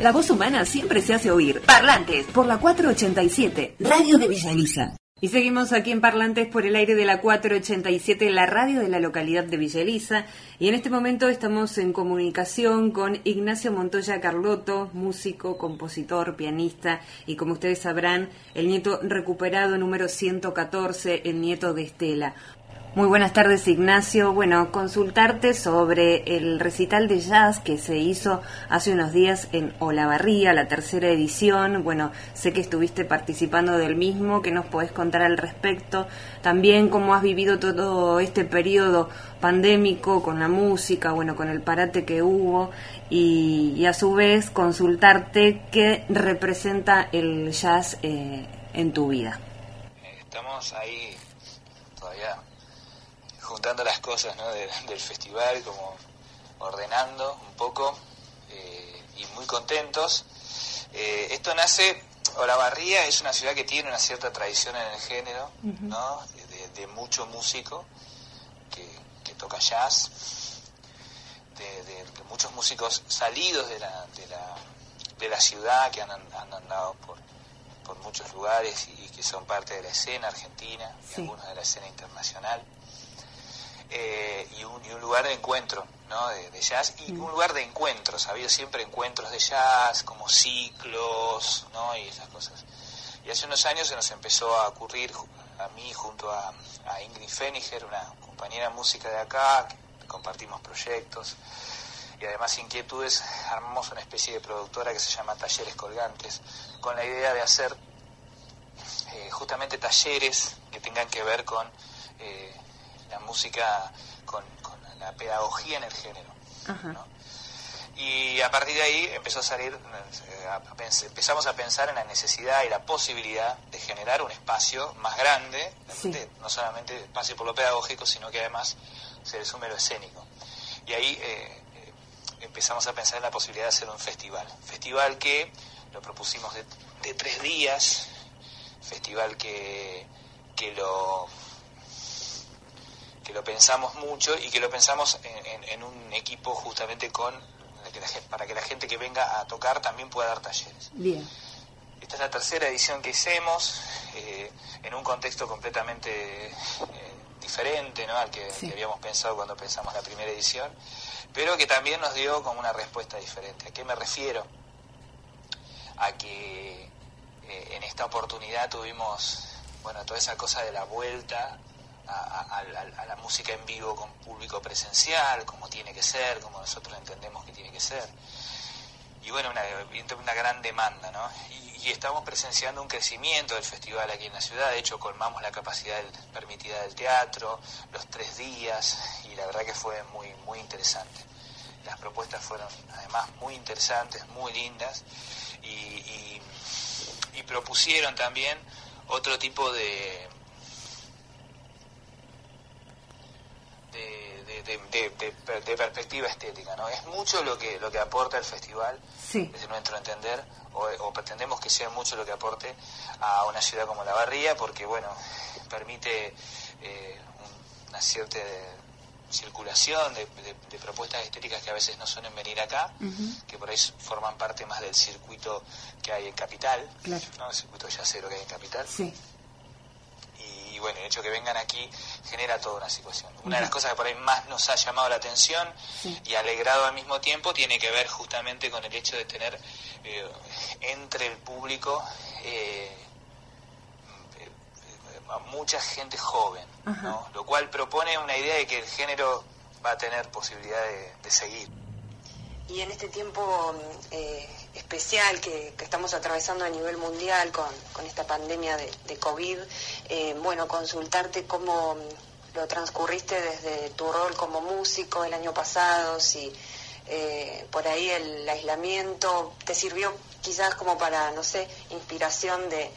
La voz humana siempre se hace oír. Parlantes por la 487, Radio de Villa Elisa. Y seguimos aquí en Parlantes por el aire de la 487, la radio de la localidad de Villa Elisa. Y en este momento estamos en comunicación con Ignacio Montoya Carlotto, músico, compositor, pianista y como ustedes sabrán, el nieto recuperado número 114, el nieto de Estela. Muy buenas tardes, Ignacio. Bueno, consultarte sobre el recital de jazz que se hizo hace unos días en Olavarría, la tercera edición. Bueno, sé que estuviste participando del mismo, ¿qué nos podés contar al respecto? También cómo has vivido todo este periodo pandémico con la música, bueno, con el parate que hubo y, a su vez consultarte qué representa el jazz eh, en tu vida. Estamos ahí todavía juntando las cosas del festival, como ordenando un poco eh, y muy contentos. Eh, esto nace, Olavarría es una ciudad que tiene una cierta tradición en el género, ¿no? de, mucho músico que, toca jazz, de, muchos músicos salidos de la, de la, ciudad que han, andado por, por muchos lugares y que son parte de la escena argentina y algunos de la escena internacional. Eh, y, un, lugar de encuentro ¿no? de, jazz y un lugar de encuentros, ha habido siempre encuentros de jazz, como ciclos ¿no? y esas cosas. Y hace unos años se nos empezó a ocurrir a mí junto a, Ingrid Feniger, una compañera música de acá, que compartimos proyectos y además inquietudes, armamos una especie de productora que se llama Talleres Colgantes, con la idea de hacer eh, justamente talleres que tengan que ver con eh, la música con, la pedagogía en el género. Y a partir de ahí empezó a salir, eh, empezamos a pensar en la necesidad y la posibilidad de generar un espacio más grande, no solamente espacio por lo pedagógico, sino que además se le sume lo escénico. Y ahí eh, eh, empezamos a pensar en la posibilidad de hacer un festival. Festival que lo propusimos de, de tres días, festival que, que lo que lo pensamos mucho y que lo pensamos en, un equipo justamente con para que la gente que venga a tocar también pueda dar talleres. Bien. Esta es la tercera edición que hicimos eh, en un contexto completamente eh, diferente ¿no? al que, habíamos pensado cuando pensamos la primera edición, pero que también nos dio como una respuesta diferente. ¿A qué me refiero? A que eh, en esta oportunidad tuvimos bueno, toda esa cosa de la vuelta a, la música en vivo con público presencial, como tiene que ser, como nosotros entendemos que tiene que ser. Y bueno, una, una gran demanda, ¿no? Y, estamos presenciando un crecimiento del festival aquí en la ciudad, de hecho colmamos la capacidad permitida del teatro, los tres días, y la verdad que fue muy, muy interesante. Las propuestas fueron además muy interesantes, muy lindas, y propusieron también otro tipo de, de, perspectiva estética. ¿no? Es mucho lo que, lo que aporta el festival, desde nuestro entender, o, pretendemos que sea mucho lo que aporte a una ciudad como La Barría, porque bueno, permite eh, una cierta circulación de, propuestas estéticas que a veces no suelen venir acá, que por ahí forman parte más del circuito que hay en Capital, ¿no? el circuito yacero que hay en Capital. Sí y bueno, el hecho de que vengan aquí genera toda una situación. Una de las cosas que por ahí más nos ha llamado la atención y alegrado al mismo tiempo tiene que ver justamente con el hecho de tener eh, entre el público eh, eh, mucha gente joven, lo cual propone una idea de que el género va a tener posibilidad de, seguir. Y en este tiempo especial que, estamos atravesando a nivel mundial con, esta pandemia de, COVID, eh, bueno, consultarte cómo lo transcurriste desde tu rol como músico el año pasado, si eh, por ahí el aislamiento te sirvió quizás como para, no sé, inspiración de,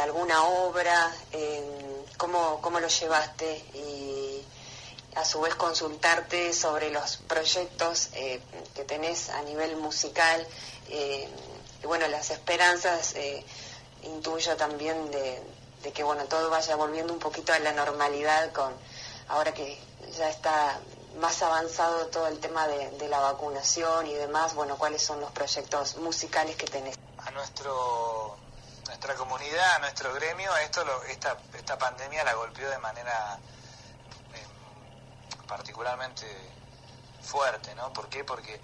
alguna obra, eh, cómo, cómo lo llevaste y a su vez consultarte sobre los proyectos que tenés a nivel musical eh, y bueno, las esperanzas eh, intuyo también de, que bueno todo vaya volviendo un poquito a la normalidad con ahora que ya está más avanzado todo el tema de, la vacunación y demás, bueno, ¿cuáles son los proyectos musicales que tenés? A nuestro nuestra comunidad, a nuestro gremio, esto esta, esta pandemia la golpeó de manera em, particularmente fuerte, ¿no? ¿Por qué? Porque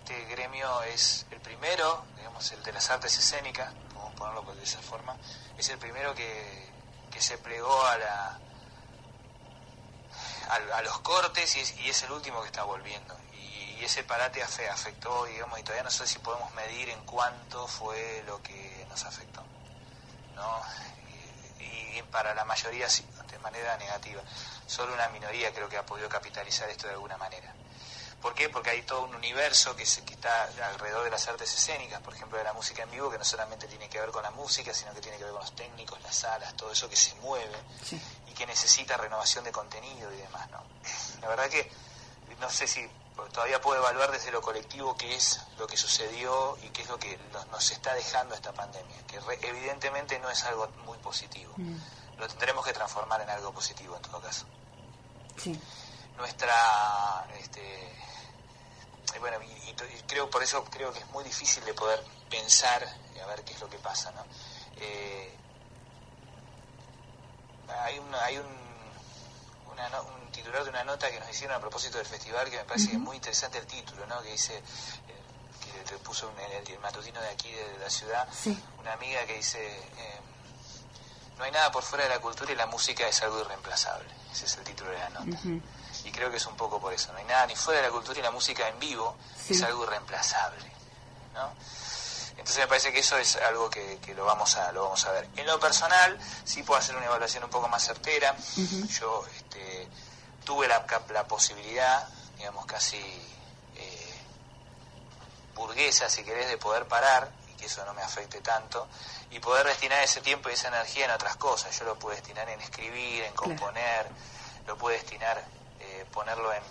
este gremio es el primero, digamos, el de las artes escénicas, podemos ponerlo de esa forma, es el primero que, que se plegó a la a, los cortes y es, el último que está volviendo. Y, ese parate afectó, digamos, y todavía no sé si podemos medir en cuánto fue lo que nos afectó. ¿no? Y, para la mayoría sí, de manera negativa. Solo una minoría creo que ha podido capitalizar esto de alguna manera. ¿Por qué? Porque hay todo un universo que, se, que está alrededor de las artes escénicas, por ejemplo, de la música en vivo, que no solamente tiene que ver con la música, sino que tiene que ver con los técnicos, las salas, todo eso que se mueve y que necesita renovación de contenido y demás. ¿no? La verdad que no sé si todavía puedo evaluar desde lo colectivo qué es lo que sucedió y qué es lo que nos está dejando esta pandemia, que evidentemente no es algo muy positivo. Mm. Lo tendremos que transformar en algo positivo en todo caso. Sí. Nuestra este, bueno, y, creo por eso creo que es muy difícil de poder pensar y a ver qué es lo que pasa, ¿no? Eh, hay un, hay un, un titular de una nota que nos hicieron a propósito del festival que me parece muy interesante el título, ¿no? Que dice, eh, que le puso en el, matutino de aquí de, la ciudad, una amiga que dice, eh, no hay nada por fuera de la cultura y la música es algo irreemplazable. Ese es el título de la nota y creo que es un poco por eso. No hay nada ni fuera de la cultura y la música en vivo es algo irreemplazable. ¿no? Entonces me parece que eso es algo que, lo, vamos a, lo vamos a ver. En lo personal, sí puedo hacer una evaluación un poco más certera. Yo este, tuve la, la, posibilidad, digamos, casi eh, burguesa, si querés, de poder parar y que eso no me afecte tanto y poder destinar ese tiempo y esa energía en otras cosas. Yo lo puedo destinar en escribir, en componer, lo puedo destinar ponerlo en,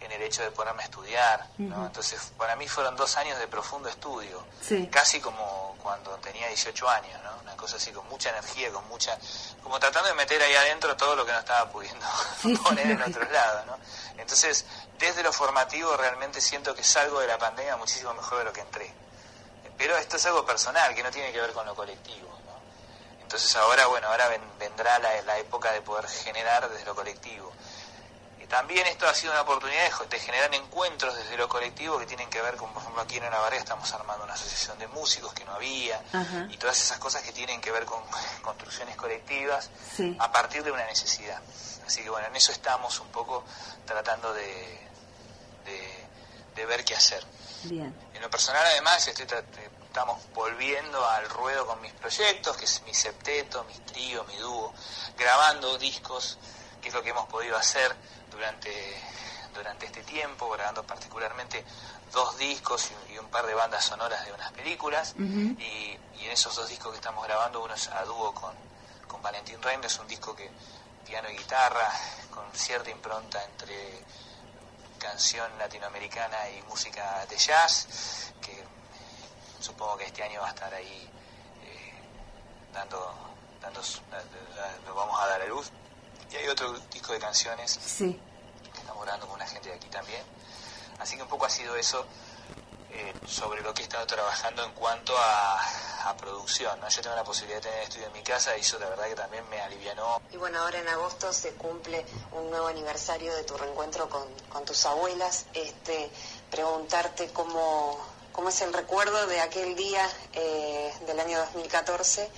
en, el hecho de ponerme a estudiar. Entonces, para mí fueron dos años de profundo estudio, casi como cuando tenía 18 años, ¿no? una cosa así con mucha energía, con mucha, como tratando de meter ahí adentro todo lo que no estaba pudiendo poner en otros lados. ¿no? Entonces, desde lo formativo realmente siento que salgo de la pandemia muchísimo mejor de lo que entré. Pero esto es algo personal, que no tiene que ver con lo colectivo. Entonces ahora, bueno, ahora vendrá la, época de poder generar desde lo colectivo. Y también esto ha sido una oportunidad de, generar encuentros desde lo colectivo que tienen que ver con, por ejemplo, aquí en Navarra estamos armando una asociación de músicos que no había, y todas esas cosas que tienen que ver con construcciones colectivas a partir de una necesidad. Así que bueno, en eso estamos un poco tratando de, de, ver qué hacer. Bien. En lo personal además estoy estamos volviendo al ruedo con mis proyectos, que es mi septeto, mi trío, mi dúo, grabando discos, que es lo que hemos podido hacer durante, durante este tiempo, grabando particularmente dos discos y, un par de bandas sonoras de unas películas, y, en esos dos discos que estamos grabando, uno es a dúo con, con Valentín Reinders, un disco que piano y guitarra, con cierta impronta entre canción latinoamericana y música de jazz, que supongo que este año va a estar ahí eh, dando, dando, lo vamos a dar a luz. Y hay otro disco de canciones que estamos grabando con una gente de aquí también. Así que un poco ha sido eso eh, sobre lo que he estado trabajando en cuanto a, producción. ¿no? Yo tengo la posibilidad de tener estudio en mi casa y eso la verdad que también me alivianó. Y bueno, ahora en agosto se cumple un nuevo aniversario de tu reencuentro con, con tus abuelas. Este, preguntarte cómo, cómo es el recuerdo de aquel día eh, del año 2014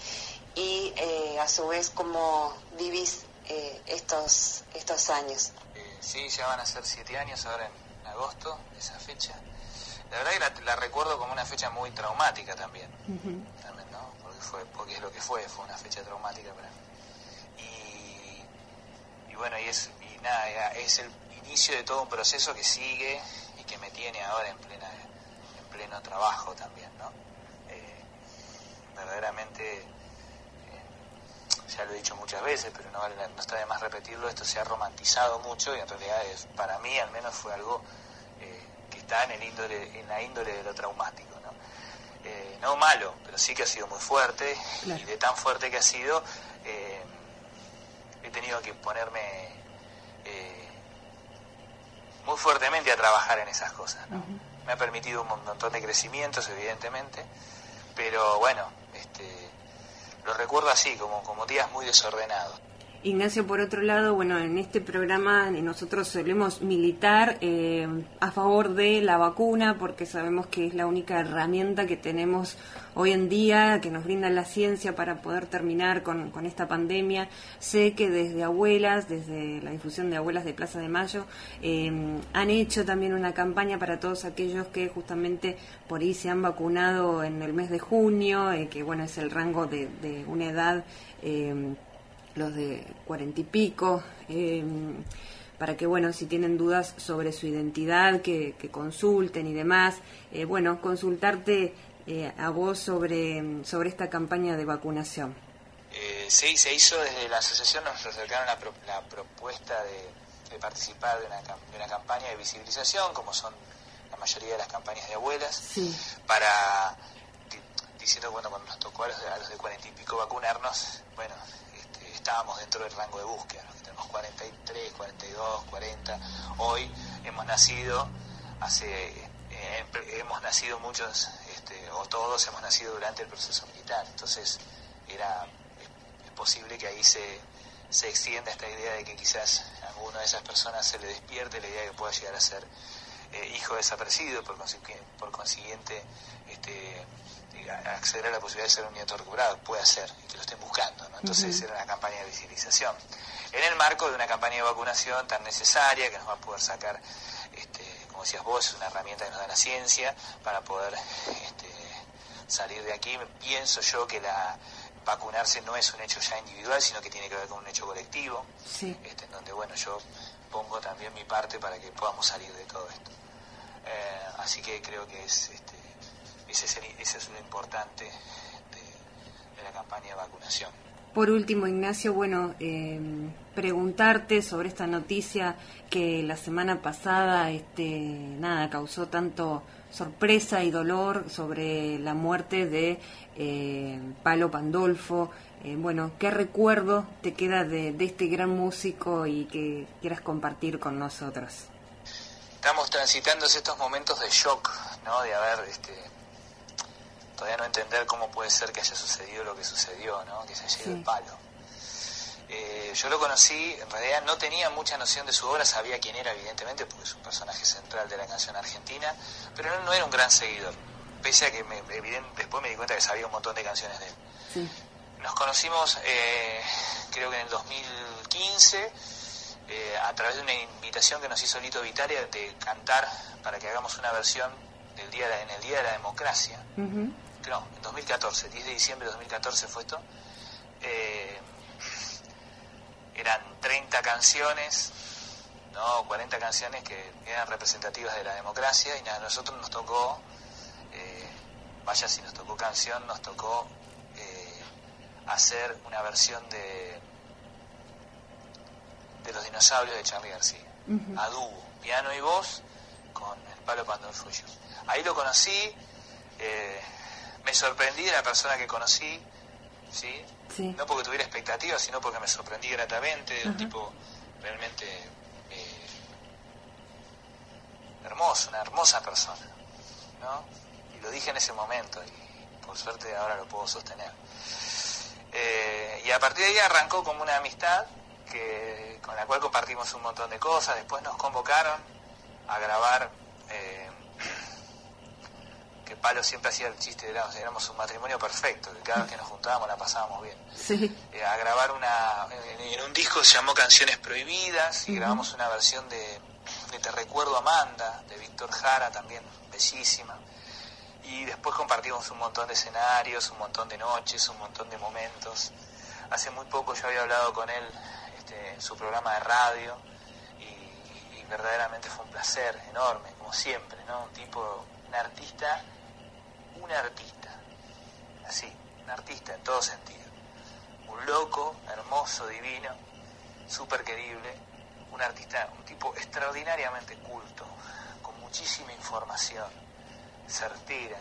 y eh, a su vez cómo vivís eh, estos, estos años. sí, ya van a ser siete años ahora en agosto, esa fecha. La verdad que la, recuerdo como una fecha muy traumática también, también ¿no? porque, fue, porque es lo que fue, fue una fecha traumática para mí. Y, y bueno, y es, y nada, es el inicio de todo un proceso que sigue y que me tiene ahora en plena pleno trabajo también, ¿no? Eh, verdaderamente, eh, ya lo he dicho muchas veces, pero no, no está de más repetirlo, esto se ha romantizado mucho y en realidad es, para mí al menos fue algo eh, que está en, el índole, en la índole de lo traumático, ¿no? no malo, pero sí que ha sido muy fuerte y de tan fuerte que ha sido, he tenido que ponerme eh, muy fuertemente a trabajar en esas cosas. Me ha permitido un montón de crecimientos, evidentemente, pero bueno, este, lo recuerdo así, como, como días muy desordenados. Ignacio, por otro lado, bueno, en este programa nosotros solemos militar eh, a favor de la vacuna porque sabemos que es la única herramienta que tenemos hoy en día que nos brinda la ciencia para poder terminar con, esta pandemia. Sé que desde abuelas, desde la difusión de abuelas de Plaza de Mayo, eh, han hecho también una campaña para todos aquellos que justamente por ahí se han vacunado en el mes de junio, eh, que bueno, es el rango de, de una edad los de cuarenta y pico, em, para que, bueno, si tienen dudas sobre su identidad, que, consulten y demás. Eh, bueno, consultarte eh, a vos sobre, sobre esta campaña de vacunación. Eh, sí, se hizo desde la asociación, nos acercaron la, propuesta de, participar de una, de una, campaña de visibilización, como son la mayoría de las campañas de abuelas, para diciendo bueno cuando nos tocó a los, a los de cuarenta y pico vacunarnos, bueno, estábamos dentro del rango de búsqueda, tenemos 43, 42, 40. Hoy hemos nacido hace eh, hemos nacido muchos este, o todos hemos nacido durante el proceso militar, entonces era es, posible que ahí se, se extienda esta idea de que quizás a alguna de esas personas se le despierte la idea de que pueda llegar a ser eh, hijo desaparecido, por, consiguiente, por consiguiente este, acceder a la posibilidad de ser un nieto recuperado, puede ser, y que lo estén buscando. ¿no? Entonces era una campaña de visibilización. En el marco de una campaña de vacunación tan necesaria que nos va a poder sacar, este, como decías vos, es una herramienta que nos da la ciencia para poder este, salir de aquí. Pienso yo que la vacunarse no es un hecho ya individual, sino que tiene que ver con un hecho colectivo, este, en donde bueno yo pongo también mi parte para que podamos salir de todo esto. Eh, así que creo que es este, ese es, lo importante de, la campaña de vacunación. Por último, Ignacio, bueno, eh, preguntarte sobre esta noticia que la semana pasada, este, nada, causó tanto sorpresa y dolor sobre la muerte de eh, Palo Pandolfo. Eh, bueno, ¿qué recuerdo te queda de, de, este gran músico y que quieras compartir con nosotros? Estamos transitando estos momentos de shock, ¿no? De haber este, todavía no entender cómo puede ser que haya sucedido lo que sucedió, ¿no? que se haya ido el palo. Eh, yo lo conocí, en realidad no tenía mucha noción de su obra, sabía quién era evidentemente, porque es un personaje central de la canción argentina, pero no, era un gran seguidor, pese a que me, después me di cuenta que sabía un montón de canciones de él. Nos conocimos, eh, creo que en el 2015, eh, a través de una invitación que nos hizo Lito Vitaria de cantar para que hagamos una versión del día en el Día de la Democracia. No, en 2014, 10 de diciembre de 2014 fue esto, eh, eran 30 canciones, ¿no? 40 canciones que eran representativas de la democracia y a nosotros nos tocó, eh, vaya si nos tocó canción, nos tocó eh, hacer una versión de, de los dinosaurios de Charlie García, a dúo, piano y voz, con el palo Pandolfo Ahí lo conocí, me sorprendí de la persona que conocí, ¿sí? No porque tuviera expectativas, sino porque me sorprendí gratamente, de un tipo realmente eh, hermoso, una hermosa persona, ¿no? Y lo dije en ese momento y por suerte ahora lo puedo sostener. Eh, y a partir de ahí arrancó como una amistad que, con la cual compartimos un montón de cosas, después nos convocaron a grabar eh, que Palo siempre hacía el chiste, de éramos un matrimonio perfecto, que cada vez que nos juntábamos la pasábamos bien. Eh, a grabar una, en, un disco se llamó Canciones Prohibidas y grabamos una versión de, Te Recuerdo Amanda, de Víctor Jara, también bellísima. Y después compartimos un montón de escenarios, un montón de noches, un montón de momentos. Hace muy poco yo había hablado con él este, su programa de radio y, y verdaderamente fue un placer enorme, como siempre, ¿no? Un tipo, un artista un artista, así, un artista en todo sentido. Un loco, hermoso, divino, súper querible, un artista, un tipo extraordinariamente culto, con muchísima información, certera,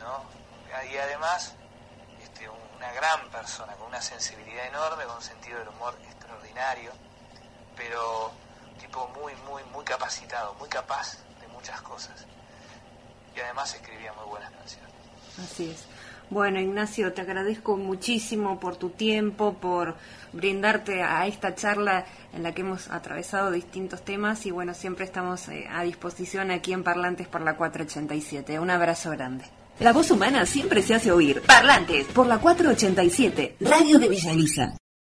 ¿no? Y además, una gran persona, con una sensibilidad enorme, con un sentido del humor extraordinario, pero tipo muy, muy, muy capacitado, muy capaz de muchas cosas. Y además escribía muy buenas canciones. Así es. Bueno, Ignacio, te agradezco muchísimo por tu tiempo, por brindarte a esta charla en la que hemos atravesado distintos temas y bueno, siempre estamos eh, a disposición aquí en Parlantes por la 487. Un abrazo grande. La voz humana siempre se hace oír. Parlantes por la 487, Radio de Villa Elisa.